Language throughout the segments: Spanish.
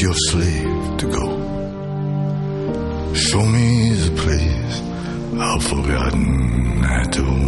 your slave to go. Show me the place I've forgotten I told.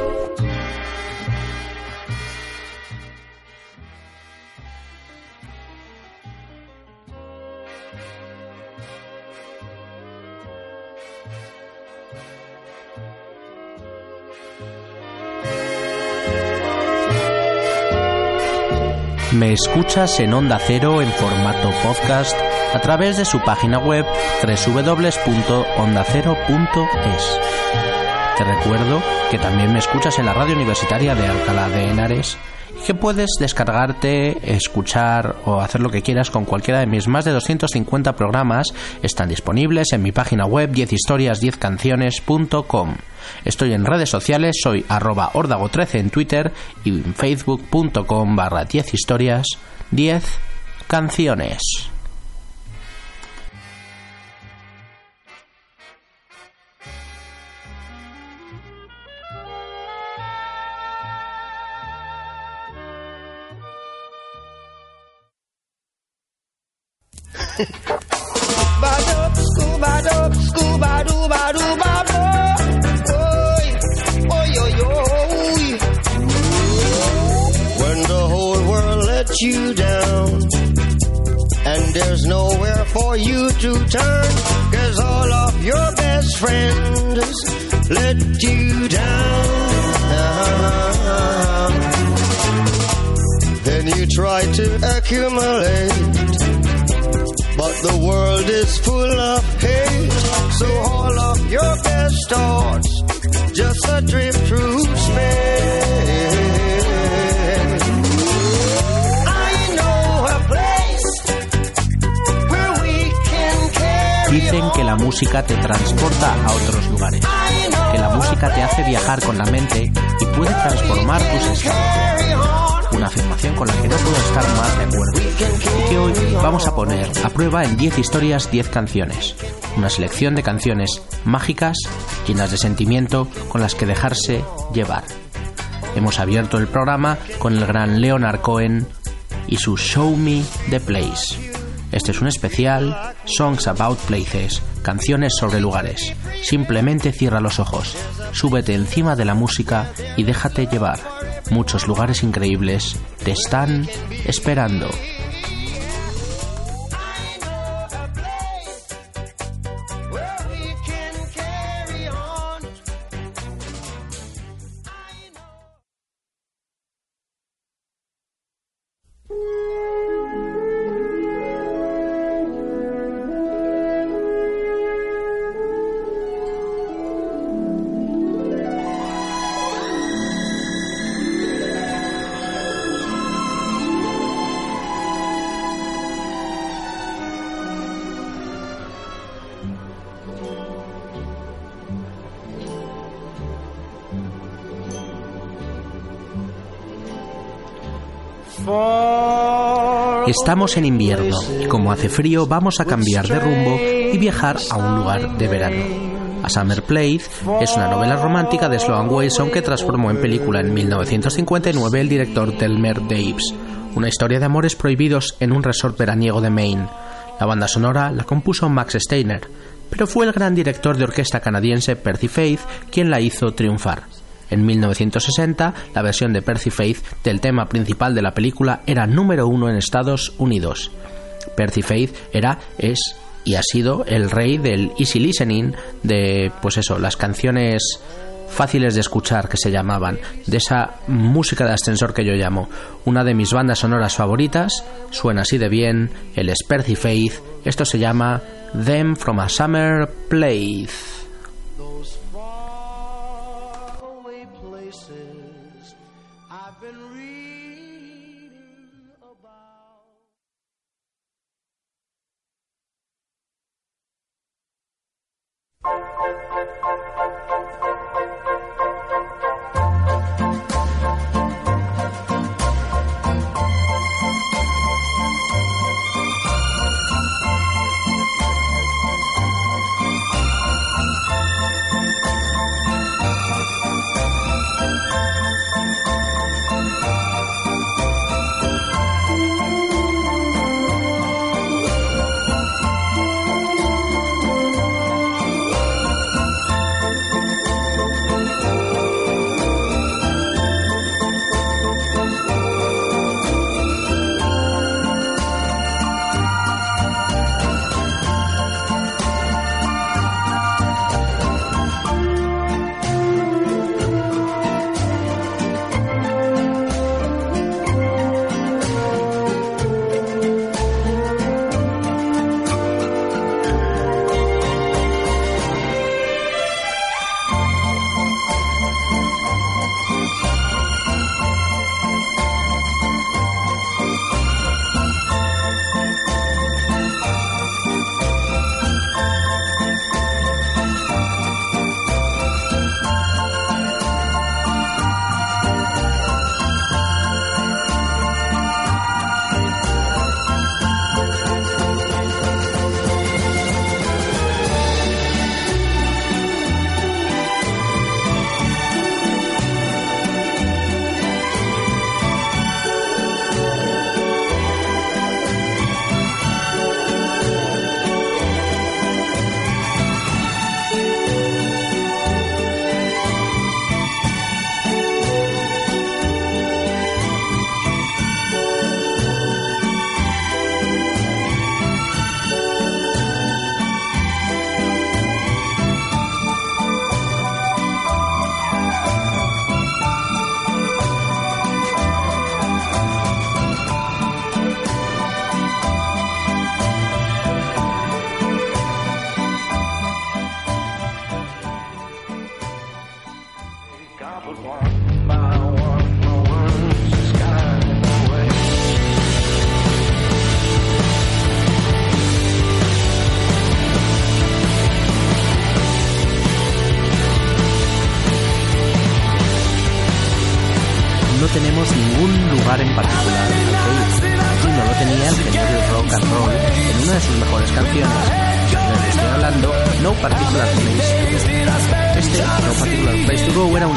Escuchas en Onda Cero en formato podcast a través de su página web www.ondacero.es. Te recuerdo que también me escuchas en la radio universitaria de Alcalá de Henares que puedes descargarte, escuchar o hacer lo que quieras con cualquiera de mis más de 250 programas. Están disponibles en mi página web 10historias10canciones.com. Estoy en redes sociales, soy arroba ordago13 en Twitter y en facebook.com barra 10 historias 10 canciones. When the whole world lets you down and there's nowhere for you to turn cause all of your best friends let you down. Then you try to accumulate the world is full of hate so all of your best thoughts. Just adrift through space. I know a place where we can carry Dicen que la música te transporta a otros lugares, que la música te hace viajar con la mente y puede transformar tus estados. Una afirmación con la que no puedo estar más de acuerdo. Y que hoy vamos a poner a prueba en 10 historias, 10 canciones. Una selección de canciones mágicas, llenas de sentimiento, con las que dejarse llevar. Hemos abierto el programa con el gran Leonard Cohen y su Show Me the Place. Este es un especial Songs About Places, canciones sobre lugares. Simplemente cierra los ojos, súbete encima de la música y déjate llevar. Muchos lugares increíbles te están esperando. Estamos en invierno y como hace frío vamos a cambiar de rumbo y viajar a un lugar de verano. A Summer Place es una novela romántica de Sloan Wilson que transformó en película en 1959 el director Delmer Daves. Una historia de amores prohibidos en un resort veraniego de Maine. La banda sonora la compuso Max Steiner, pero fue el gran director de orquesta canadiense Percy Faith quien la hizo triunfar. En 1960, la versión de Percy Faith del tema principal de la película era número uno en Estados Unidos. Percy Faith era, es y ha sido el rey del easy listening, de, pues eso, las canciones fáciles de escuchar que se llamaban, de esa música de ascensor que yo llamo. Una de mis bandas sonoras favoritas, suena así de bien, el Percy Faith, esto se llama Them from a Summer Place.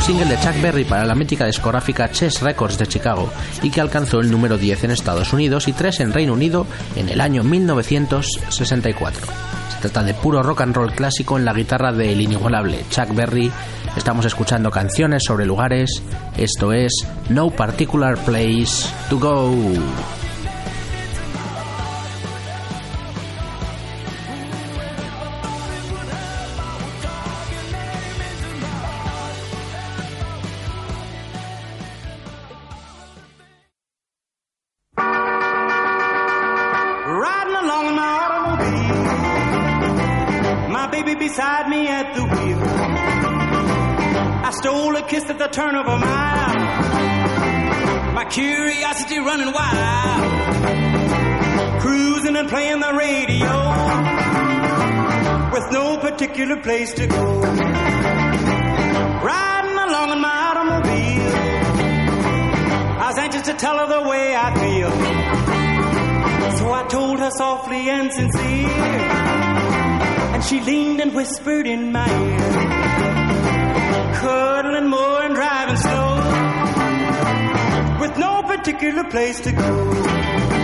Single de Chuck Berry para la mítica discográfica Chess Records de Chicago y que alcanzó el número 10 en Estados Unidos y 3 en Reino Unido en el año 1964. Se trata de puro rock and roll clásico en la guitarra del inigualable Chuck Berry. Estamos escuchando canciones sobre lugares. Esto es No Particular Place to Go. Turn of a mile. My curiosity running wild. Cruising and playing the radio. With no particular place to go. Riding along in my automobile. I was anxious to tell her the way I feel. So I told her softly and sincere. And she leaned and whispered in my ear cuddling more and driving slow with no particular place to go.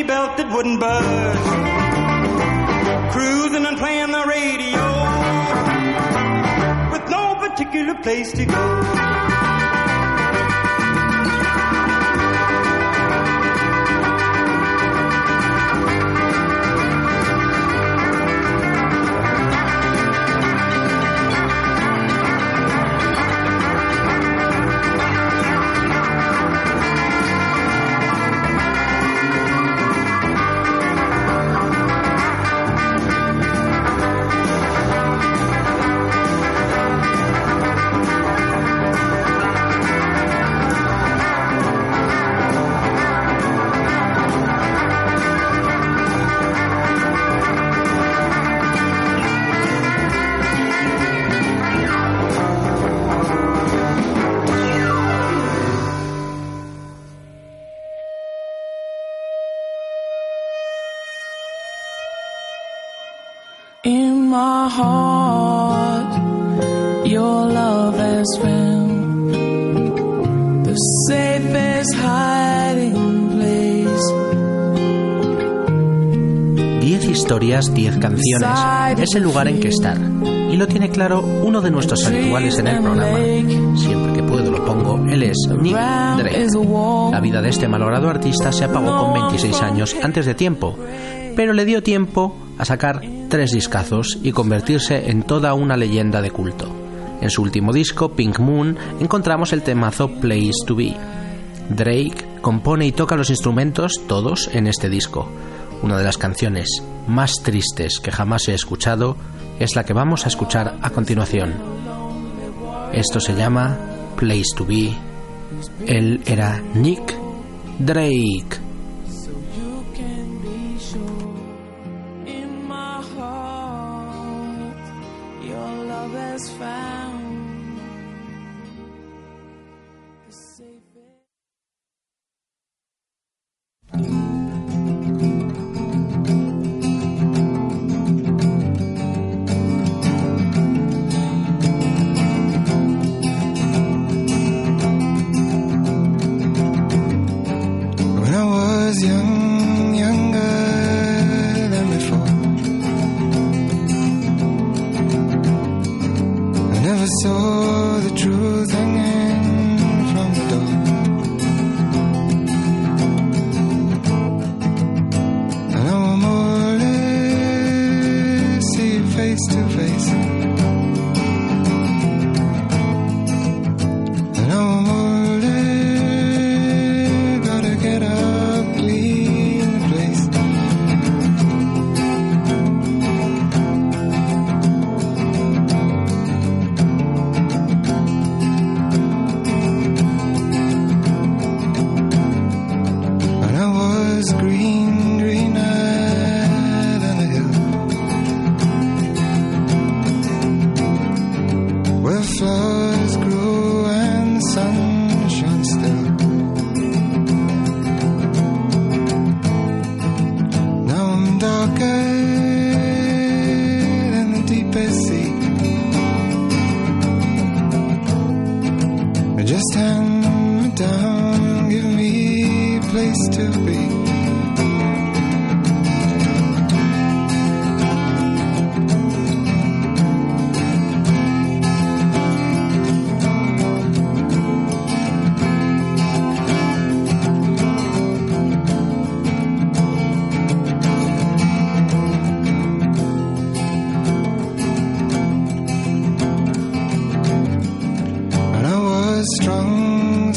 Safety belt that wouldn't budge. Cruising and playing the radio with no particular place to go. Es el lugar en que estar. Y lo tiene claro uno de nuestros habituales en el programa. Siempre que puedo lo pongo, él es Nick Drake. La vida de este malogrado artista se apagó con 26 años antes de tiempo, pero le dio tiempo a sacar tres discazos y convertirse en toda una leyenda de culto. En su último disco, Pink Moon, encontramos el temazo Place to Be. Drake compone y toca los instrumentos todos en este disco. Una de las canciones más tristes que jamás he escuchado es la que vamos a escuchar a continuación. Esto se llama Place to Be. Él era Nick Drake.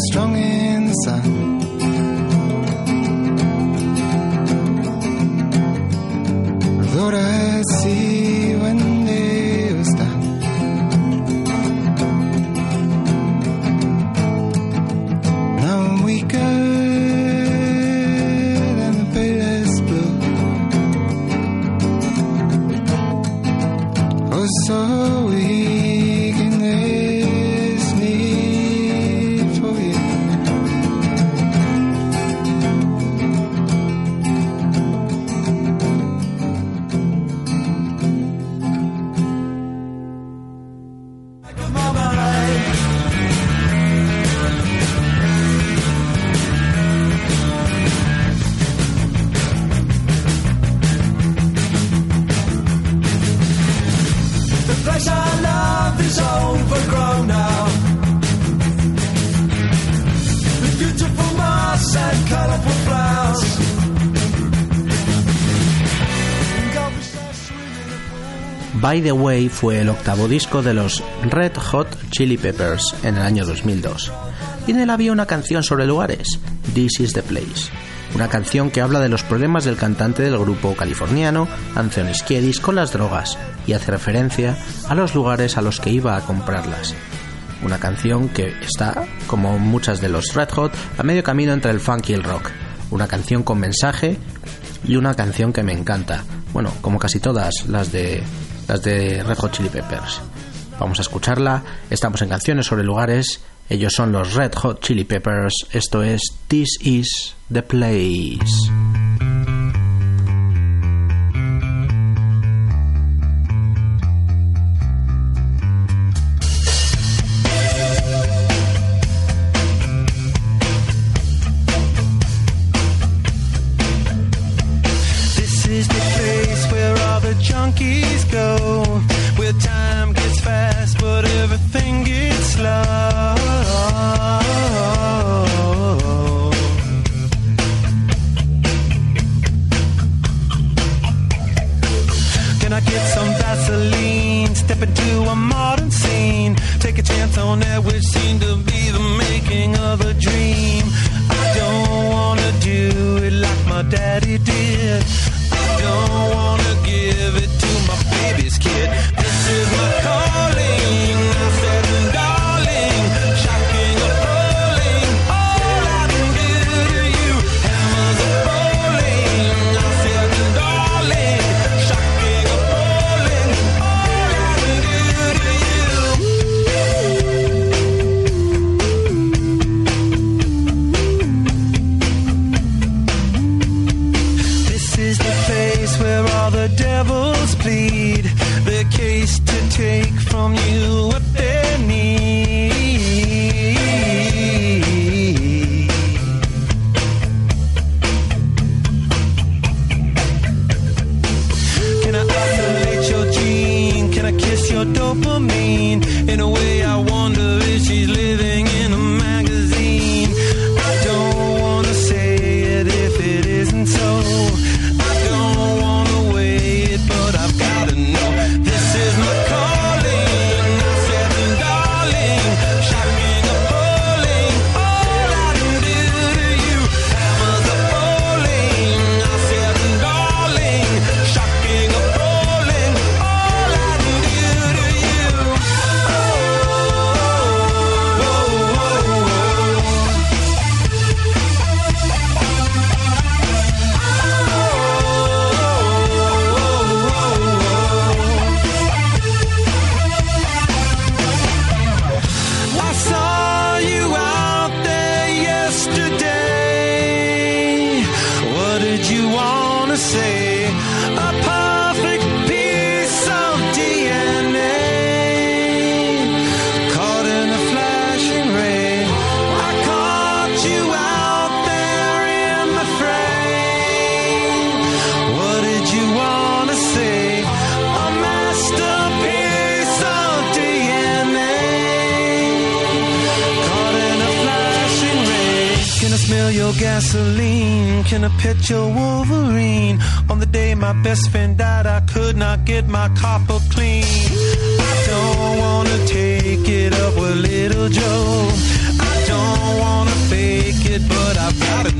strong By the Way fue el octavo disco de los Red Hot Chili Peppers en el año 2002. Y en él había una canción sobre lugares, This is the Place. Una canción que habla de los problemas del cantante del grupo californiano, Anthony Kiedis, con las drogas y hace referencia a los lugares a los que iba a comprarlas. Una canción que está, como muchas de los Red Hot, a medio camino entre el funk y el rock. Una canción con mensaje y una canción que me encanta. Bueno, como casi todas las de las de Red Hot Chili Peppers. Vamos a escucharla. Estamos en canciones sobre lugares. Ellos son los Red Hot Chili Peppers. Esto es This is the place. Your Wolverine? On the day my best friend died, I could not get my copper clean. I don't wanna take it up with little Joe. I don't wanna fake it, but I've gotta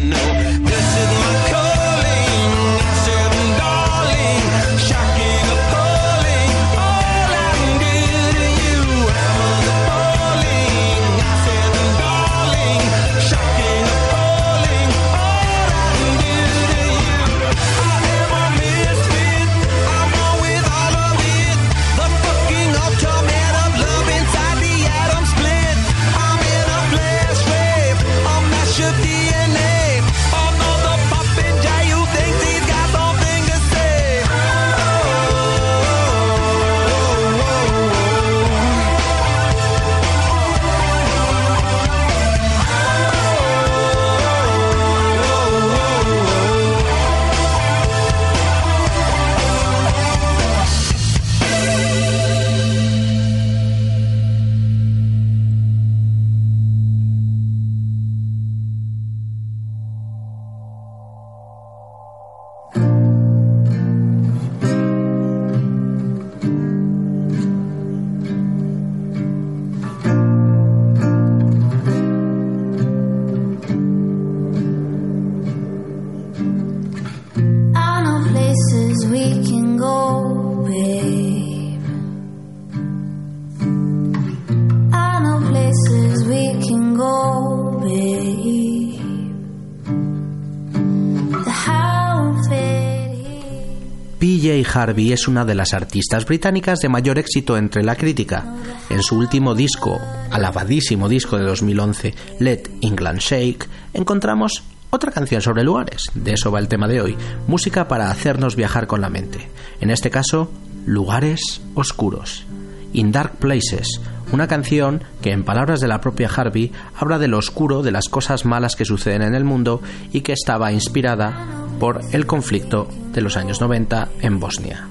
Harvey es una de las artistas británicas de mayor éxito entre la crítica. En su último disco, alabadísimo disco de 2011, Let England Shake, encontramos otra canción sobre lugares. De eso va el tema de hoy. Música para hacernos viajar con la mente. En este caso, lugares oscuros. In Dark Places, una canción que en palabras de la propia Harvey habla de lo oscuro de las cosas malas que suceden en el mundo y que estaba inspirada por el conflicto de los años 90 en Bosnia.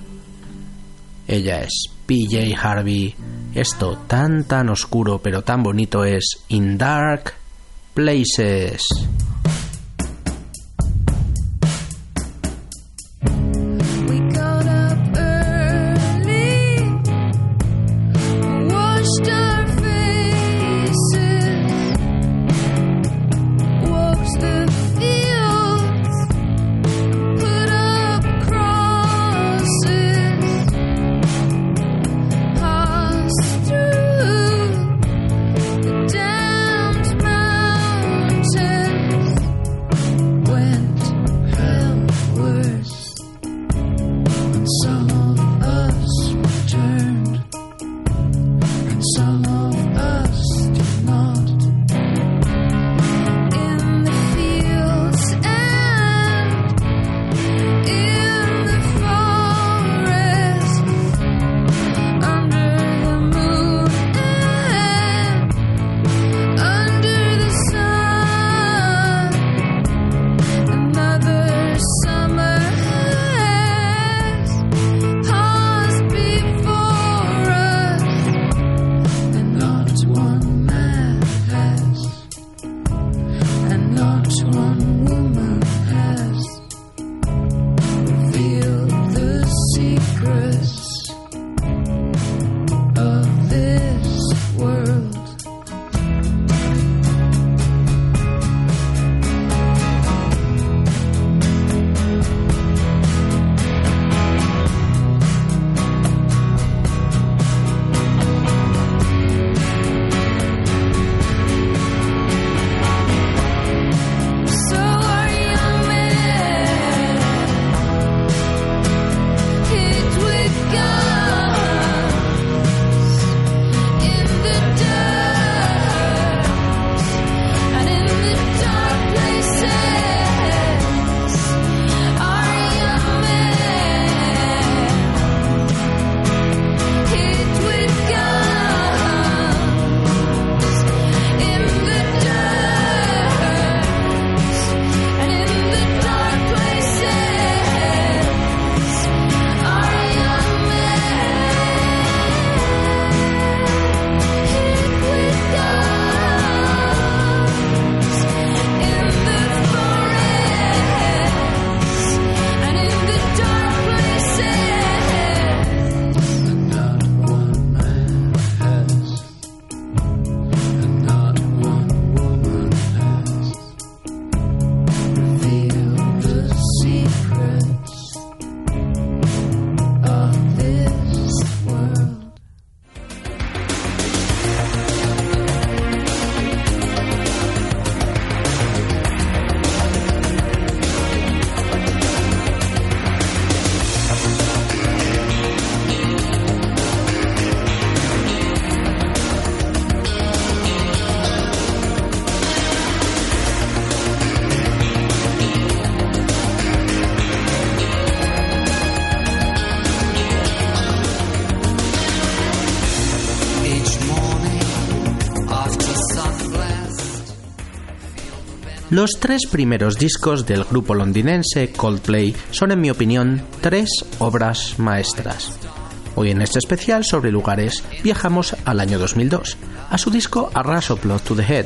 Ella es PJ Harvey. Esto tan tan oscuro pero tan bonito es In Dark Places. Los tres primeros discos del grupo londinense Coldplay son, en mi opinión, tres obras maestras. Hoy en este especial sobre lugares viajamos al año 2002, a su disco A Rush of Blood to the Head.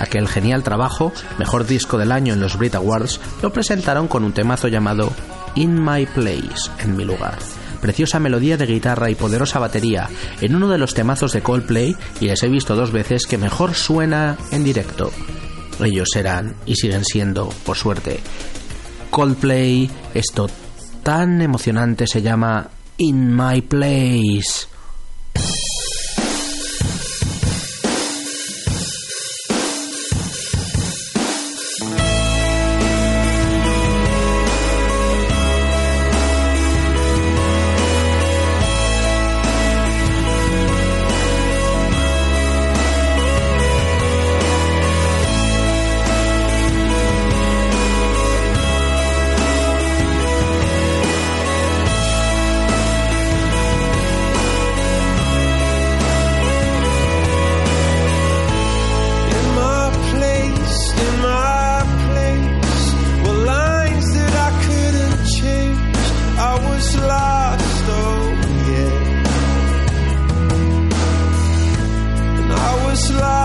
Aquel genial trabajo, mejor disco del año en los Brit Awards, lo presentaron con un temazo llamado In My Place, en mi lugar. Preciosa melodía de guitarra y poderosa batería en uno de los temazos de Coldplay y les he visto dos veces que mejor suena en directo. Ellos eran y siguen siendo, por suerte, Coldplay. Esto tan emocionante se llama In My Place. slide.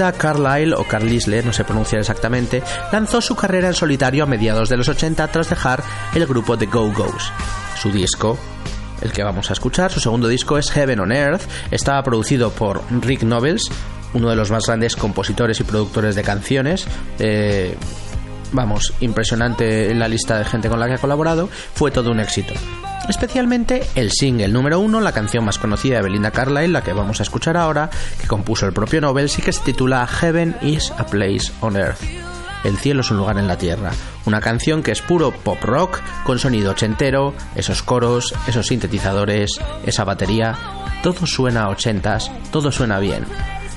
Berlinda Carlyle o Carlisle, no sé pronunciar exactamente, lanzó su carrera en solitario a mediados de los 80 tras dejar el grupo The Go-Go's. Su disco, el que vamos a escuchar, su segundo disco es Heaven on Earth, estaba producido por Rick Nobles, uno de los más grandes compositores y productores de canciones. Eh, vamos, impresionante en la lista de gente con la que ha colaborado, fue todo un éxito. Especialmente el single número uno, la canción más conocida de Belinda Carlyle, la que vamos a escuchar ahora, que compuso el propio Nobel, y que se titula Heaven is a Place on Earth. El cielo es un lugar en la tierra. Una canción que es puro pop rock, con sonido ochentero, esos coros, esos sintetizadores, esa batería. Todo suena a ochentas, todo suena bien.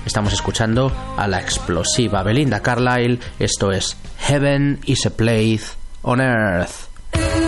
Estamos escuchando a la explosiva Belinda Carlyle. Esto es Heaven is a Place on Earth.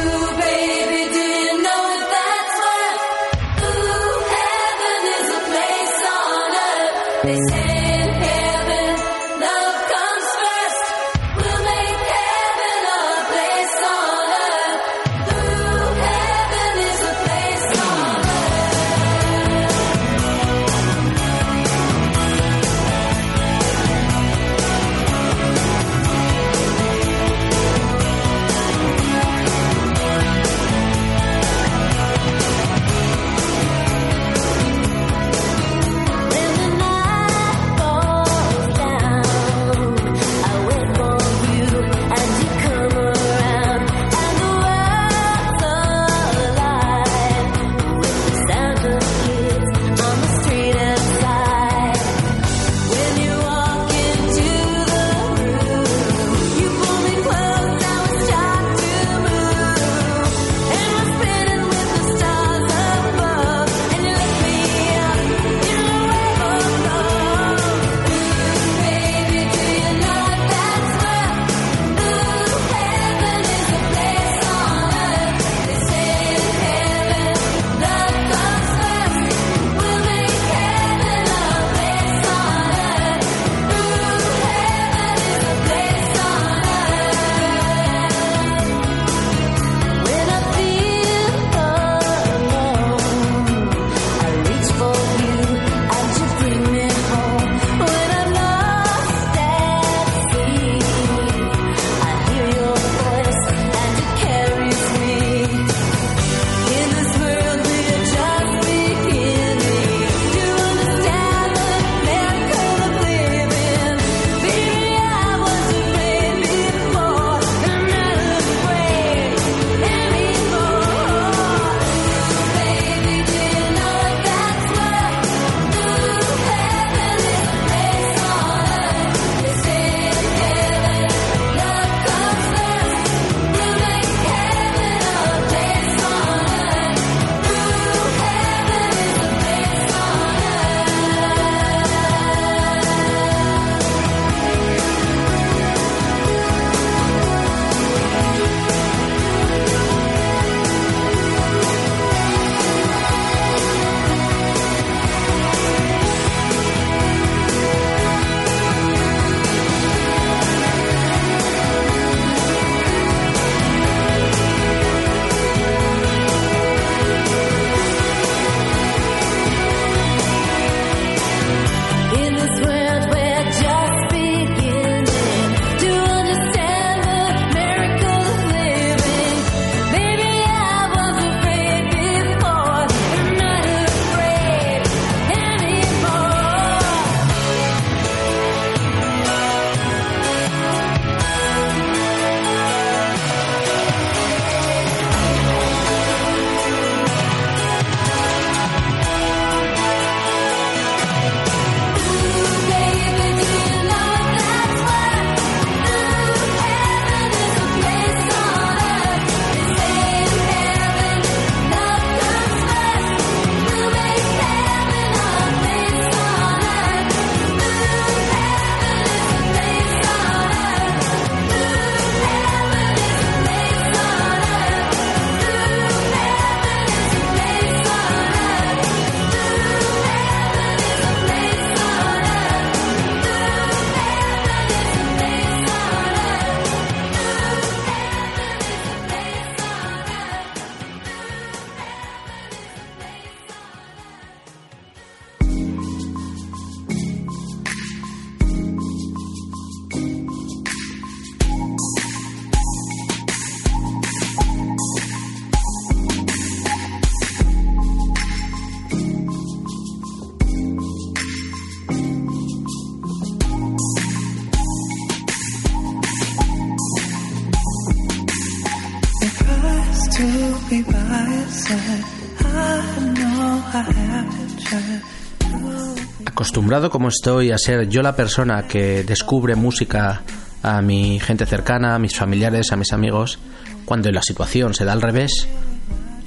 Como estoy a ser yo la persona que descubre música a mi gente cercana, a mis familiares, a mis amigos, cuando la situación se da al revés,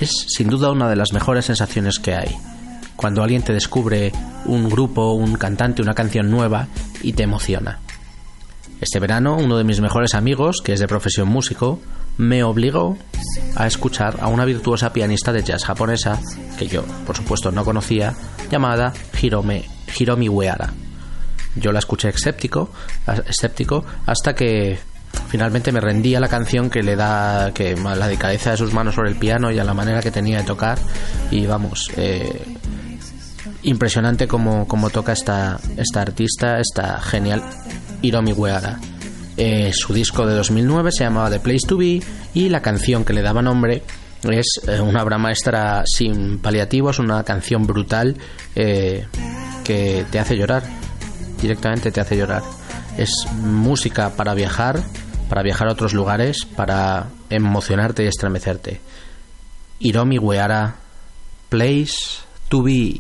es sin duda una de las mejores sensaciones que hay. Cuando alguien te descubre un grupo, un cantante, una canción nueva y te emociona. Este verano, uno de mis mejores amigos, que es de profesión músico, me obligó a escuchar a una virtuosa pianista de jazz japonesa, que yo, por supuesto, no conocía, llamada Hirome, Hiromi Uehara. Yo la escuché escéptico, escéptico hasta que finalmente me rendí a la canción que le da que la delicadeza de sus manos sobre el piano y a la manera que tenía de tocar y vamos eh, impresionante como, como toca esta, esta artista, esta genial Hiromi Uehara. Eh, su disco de 2009 se llamaba The Place to Be y la canción que le daba nombre es eh, una obra maestra sin paliativos, una canción brutal eh, que te hace llorar, directamente te hace llorar. Es música para viajar, para viajar a otros lugares, para emocionarte y estremecerte. Hiromi Uehara, Place to Be.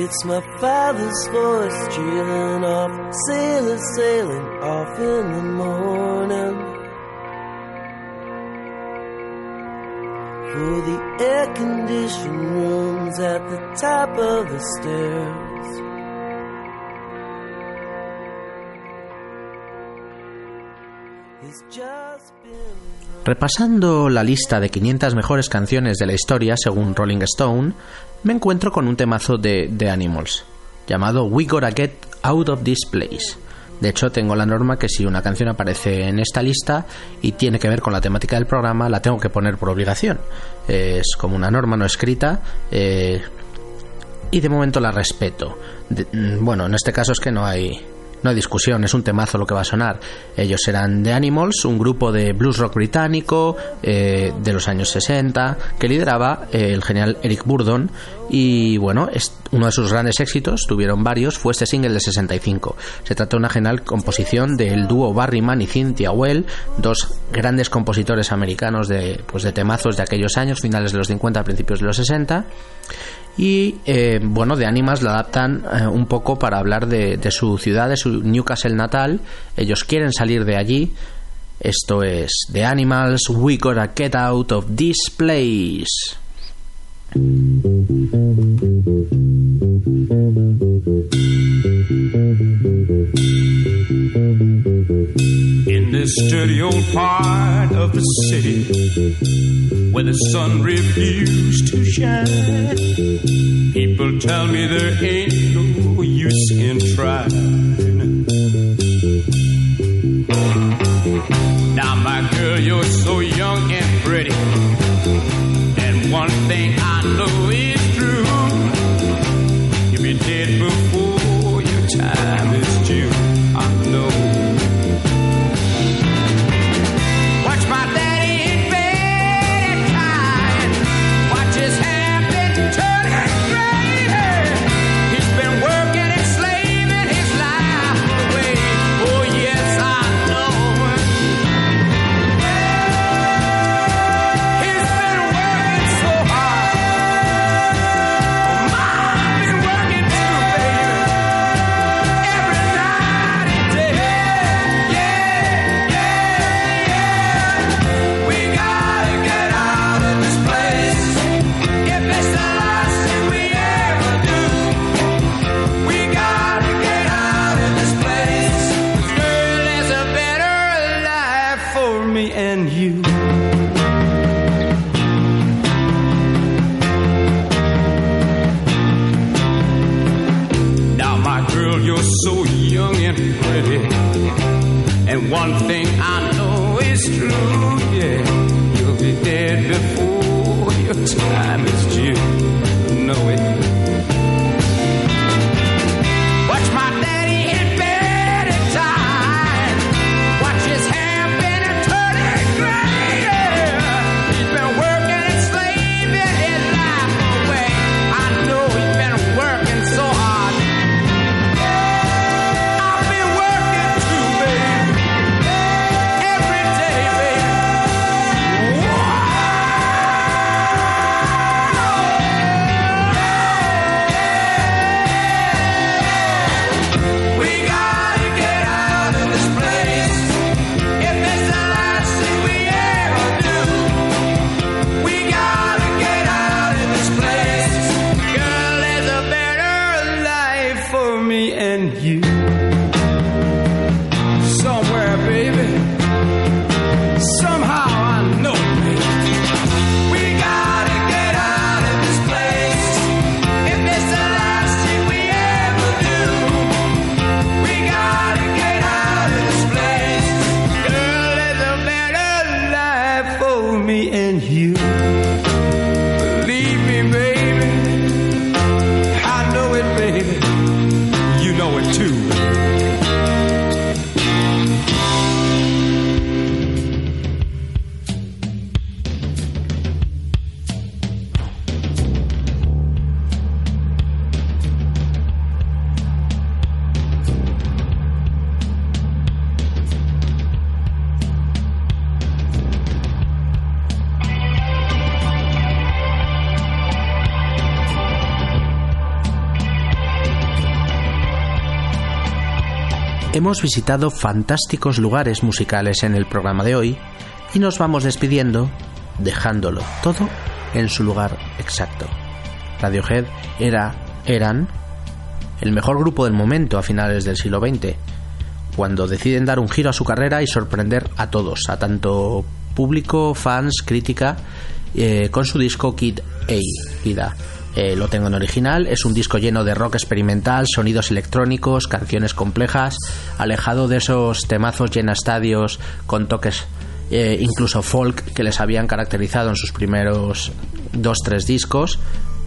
It's my father's voice trailing off, sailors sailing off in the morning. For the air conditioned rooms at the top of the stairs. Repasando la lista de 500 mejores canciones de la historia según Rolling Stone, me encuentro con un temazo de The Animals, llamado We Gotta Get Out of This Place. De hecho, tengo la norma que si una canción aparece en esta lista y tiene que ver con la temática del programa, la tengo que poner por obligación. Es como una norma no escrita eh, y de momento la respeto. Mm, bueno, en este caso es que no hay, no hay discusión, es un temazo lo que va a sonar. Ellos eran The Animals, un grupo de blues rock británico eh, de los años 60 que lideraba eh, el genial Eric Burdon y bueno, uno de sus grandes éxitos, tuvieron varios, fue este single de 65. Se trata de una genial composición del dúo Barry Mann y Cynthia Well, dos grandes compositores americanos de, pues, de temazos de aquellos años, finales de los 50, principios de los 60 y eh, bueno, de Animals la adaptan eh, un poco para hablar de su ciudad, de su Newcastle natal. Ellos quieren salir de allí. Esto es The Animals, We Gotta Get Out of This Place. In this dirty old part of the city where the sun refused to shine, people tell me there ain't no use in trying. Now, my girl, you're so young and pretty, one thing I know is Hemos visitado fantásticos lugares musicales en el programa de hoy y nos vamos despidiendo dejándolo todo en su lugar exacto. Radiohead era, eran el mejor grupo del momento a finales del siglo XX, cuando deciden dar un giro a su carrera y sorprender a todos, a tanto público, fans, crítica, eh, con su disco Kid A. Kid A. Eh, lo tengo en original, es un disco lleno de rock experimental, sonidos electrónicos, canciones complejas, alejado de esos temazos llena estadios con toques eh, incluso folk que les habían caracterizado en sus primeros dos tres discos.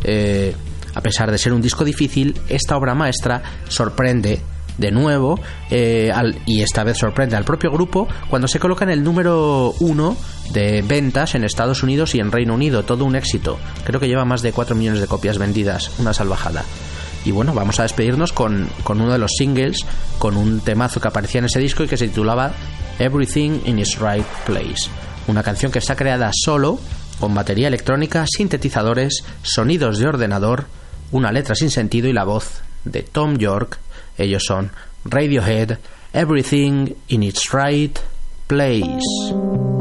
Eh, a pesar de ser un disco difícil, esta obra maestra sorprende de nuevo eh, al- y esta vez sorprende al propio grupo cuando se coloca en el número uno de ventas en Estados Unidos y en Reino Unido. Todo un éxito. Creo que lleva más de 4 millones de copias vendidas. Una salvajada. Y bueno, vamos a despedirnos con, con uno de los singles, con un temazo que aparecía en ese disco y que se titulaba Everything in its Right Place. Una canción que está creada solo, con batería electrónica, sintetizadores, sonidos de ordenador, una letra sin sentido y la voz de Tom York. Ellos son Radiohead, Everything in its Right Place.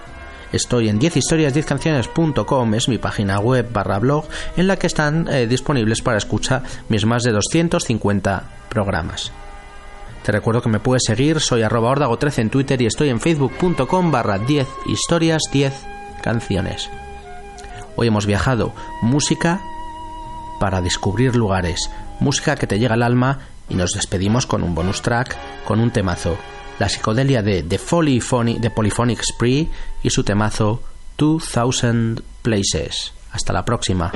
Estoy en 10historias10canciones.com, es mi página web barra blog en la que están eh, disponibles para escuchar mis más de 250 programas. Te recuerdo que me puedes seguir, soy arroba ordago13 en Twitter y estoy en facebook.com barra 10 historias 10 canciones. Hoy hemos viajado música para descubrir lugares, música que te llega al alma y nos despedimos con un bonus track, con un temazo la psicodelia de The, Polyphonic, The Spree y su temazo 2000 Places. Hasta la próxima.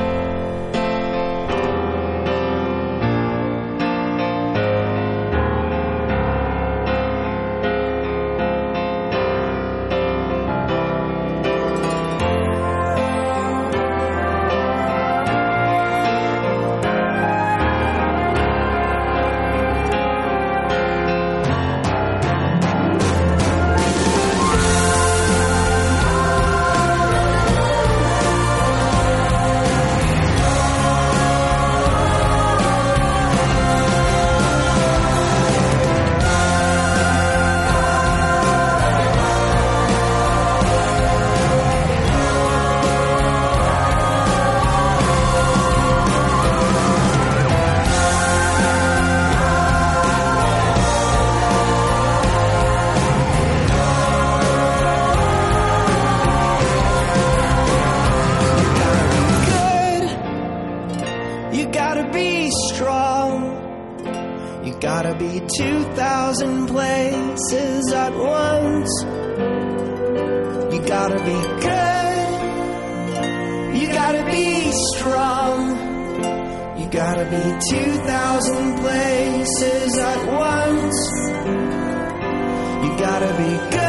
Be 2,000 places at once. You gotta be good.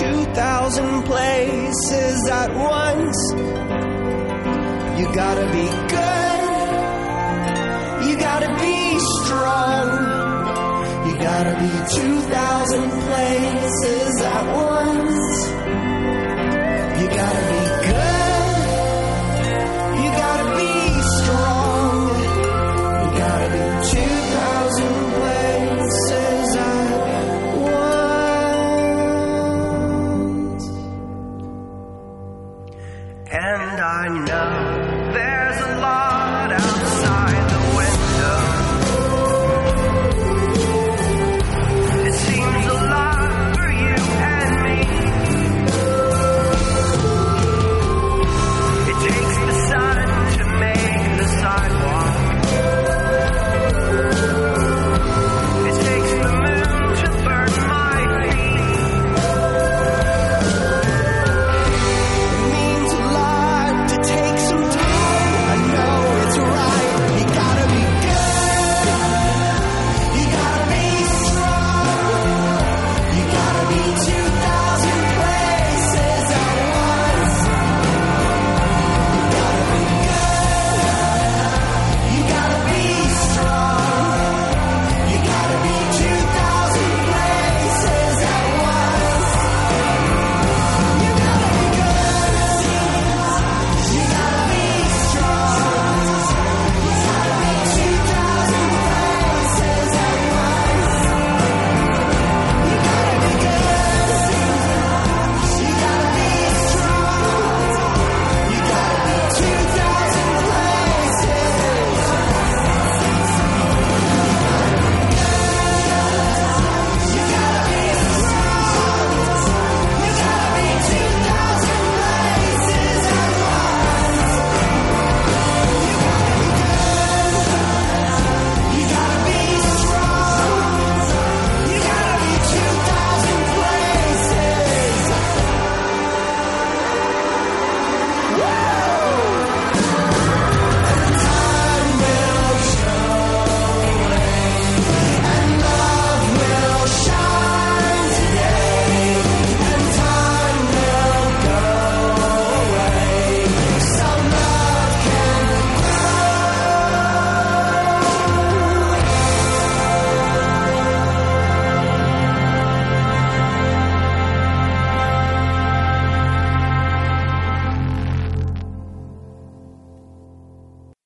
2,000 places at once. You gotta be good. You gotta be strong. You gotta be 2,000 places at once. You gotta be